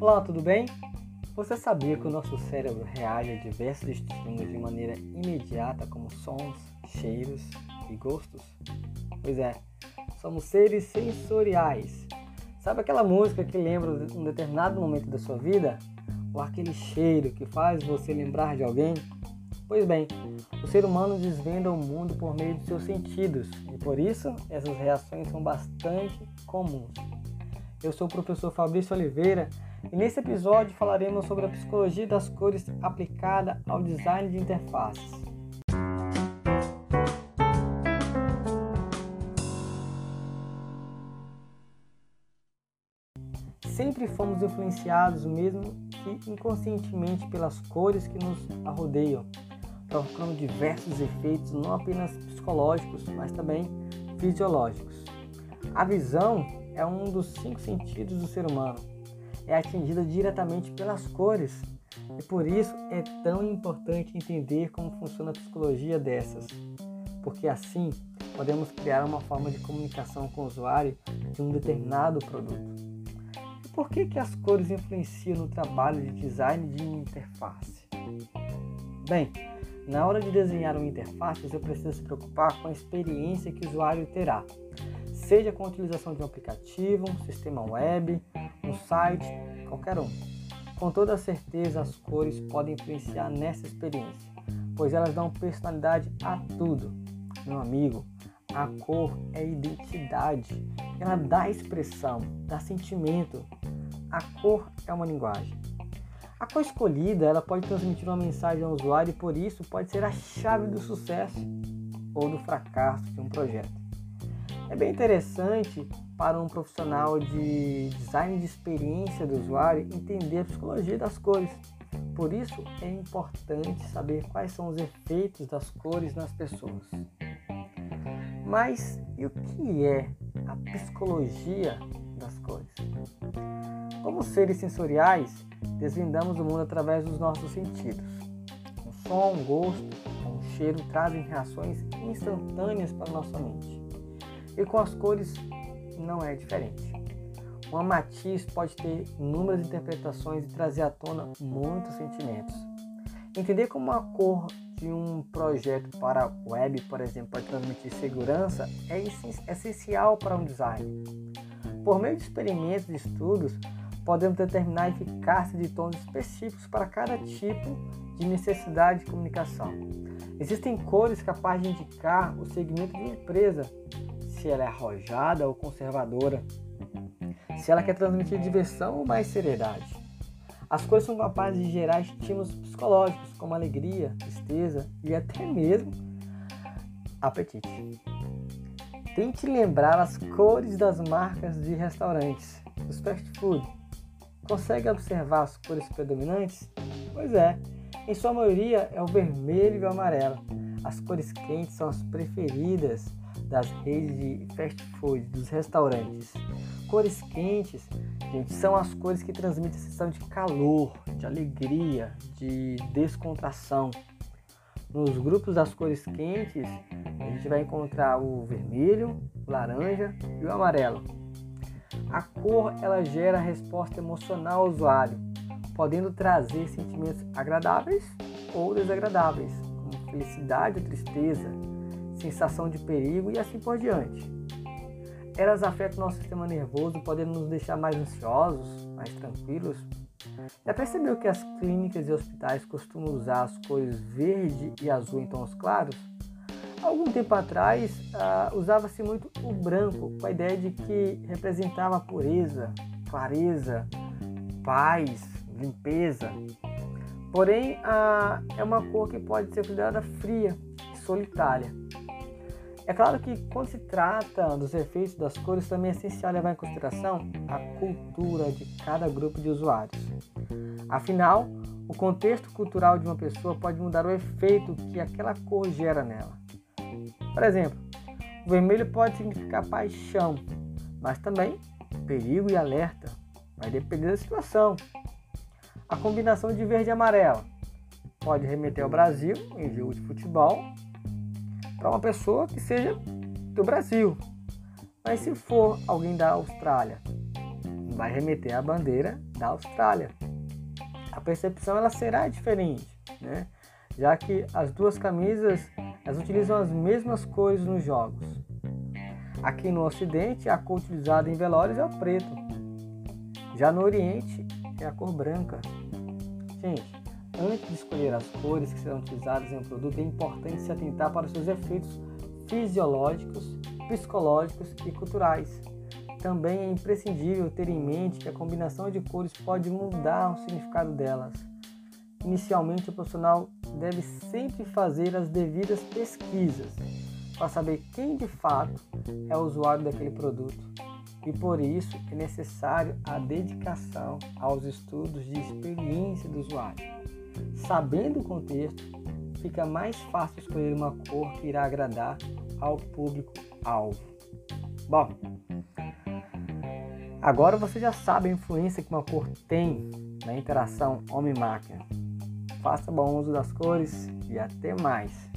Olá, tudo bem? Você sabia que o nosso cérebro reage a diversos estímulos de maneira imediata, como sons, cheiros e gostos? Pois é, somos seres sensoriais. Sabe aquela música que lembra um determinado momento da sua vida? Ou aquele cheiro que faz você lembrar de alguém? Pois bem, o ser humano desvenda o mundo por meio de seus sentidos e por isso essas reações são bastante comuns. Eu sou o professor Fabrício Oliveira e nesse episódio falaremos sobre a psicologia das cores aplicada ao design de interfaces. Sempre fomos influenciados, mesmo que inconscientemente, pelas cores que nos arrodeiam, provocando diversos efeitos não apenas psicológicos, mas também fisiológicos. A visão é um dos cinco sentidos do ser humano é atingida diretamente pelas cores. E por isso é tão importante entender como funciona a psicologia dessas, porque assim podemos criar uma forma de comunicação com o usuário de um determinado produto. E por que, que as cores influenciam no trabalho de design de interface? Bem, na hora de desenhar uma interface, você precisa se preocupar com a experiência que o usuário terá, seja com a utilização de um aplicativo, um sistema web, um site, qualquer um. Com toda certeza, as cores podem influenciar nessa experiência, pois elas dão personalidade a tudo. Meu amigo, a cor é identidade, ela dá expressão, dá sentimento. A cor é uma linguagem. A cor escolhida ela pode transmitir uma mensagem ao usuário e por isso pode ser a chave do sucesso ou do fracasso de um projeto. É bem interessante para um profissional de design de experiência do usuário entender a psicologia das cores. Por isso é importante saber quais são os efeitos das cores nas pessoas. Mas e o que é a psicologia das cores? Como seres sensoriais, desvendamos o mundo através dos nossos sentidos. O som, o gosto, o cheiro trazem reações instantâneas para nossa mente. E com as cores não é diferente. Uma matiz pode ter inúmeras interpretações e trazer à tona muitos sentimentos. Entender como a cor de um projeto para web, por exemplo, pode transmitir segurança é essencial para um design. Por meio de experimentos e estudos, podemos determinar a eficácia de tons específicos para cada tipo de necessidade de comunicação. Existem cores capazes de indicar o segmento de uma empresa, se ela é arrojada ou conservadora, se ela quer transmitir diversão ou mais seriedade. As cores são capazes de gerar estímulos psicológicos, como alegria, tristeza e até mesmo apetite. Tente lembrar as cores das marcas de restaurantes, dos fast food. Consegue observar as cores predominantes? Pois é, em sua maioria é o vermelho e o amarelo. As cores quentes são as preferidas das redes de fast food, dos restaurantes. Cores quentes, gente, são as cores que transmitem a sensação de calor, de alegria, de descontração. Nos grupos das cores quentes, a gente vai encontrar o vermelho, o laranja e o amarelo. A cor ela gera resposta emocional ao usuário, podendo trazer sentimentos agradáveis ou desagradáveis, como felicidade ou tristeza, sensação de perigo e assim por diante. Elas afetam nosso sistema nervoso, podendo nos deixar mais ansiosos, mais tranquilos. Já percebeu que as clínicas e hospitais costumam usar as cores verde e azul em tons claros? Algum tempo atrás, uh, usava-se muito o branco, com a ideia de que representava pureza, clareza, paz, limpeza. Porém, uh, é uma cor que pode ser considerada fria e solitária. É claro que quando se trata dos efeitos das cores, também é essencial levar em consideração a cultura de cada grupo de usuários. Afinal, o contexto cultural de uma pessoa pode mudar o efeito que aquela cor gera nela. Por exemplo, o vermelho pode significar paixão, mas também perigo e alerta. Vai depender da situação. A combinação de verde e amarelo pode remeter ao Brasil em jogo de futebol para uma pessoa que seja do Brasil. Mas se for alguém da Austrália, vai remeter à bandeira da Austrália. A percepção ela será diferente, né? já que as duas camisas elas utilizam as mesmas cores nos jogos. Aqui no Ocidente, a cor utilizada em velórios é o preto. Já no Oriente, é a cor branca. Gente, antes de escolher as cores que serão utilizadas em um produto, é importante se atentar para os seus efeitos fisiológicos, psicológicos e culturais. Também é imprescindível ter em mente que a combinação de cores pode mudar o significado delas. Inicialmente, o profissional deve sempre fazer as devidas pesquisas para saber quem de fato é o usuário daquele produto. E por isso é necessário a dedicação aos estudos de experiência do usuário. Sabendo o contexto, fica mais fácil escolher uma cor que irá agradar ao público-alvo. Bom, Agora você já sabe a influência que uma cor tem na interação homem-máquina. Faça bom uso das cores e até mais!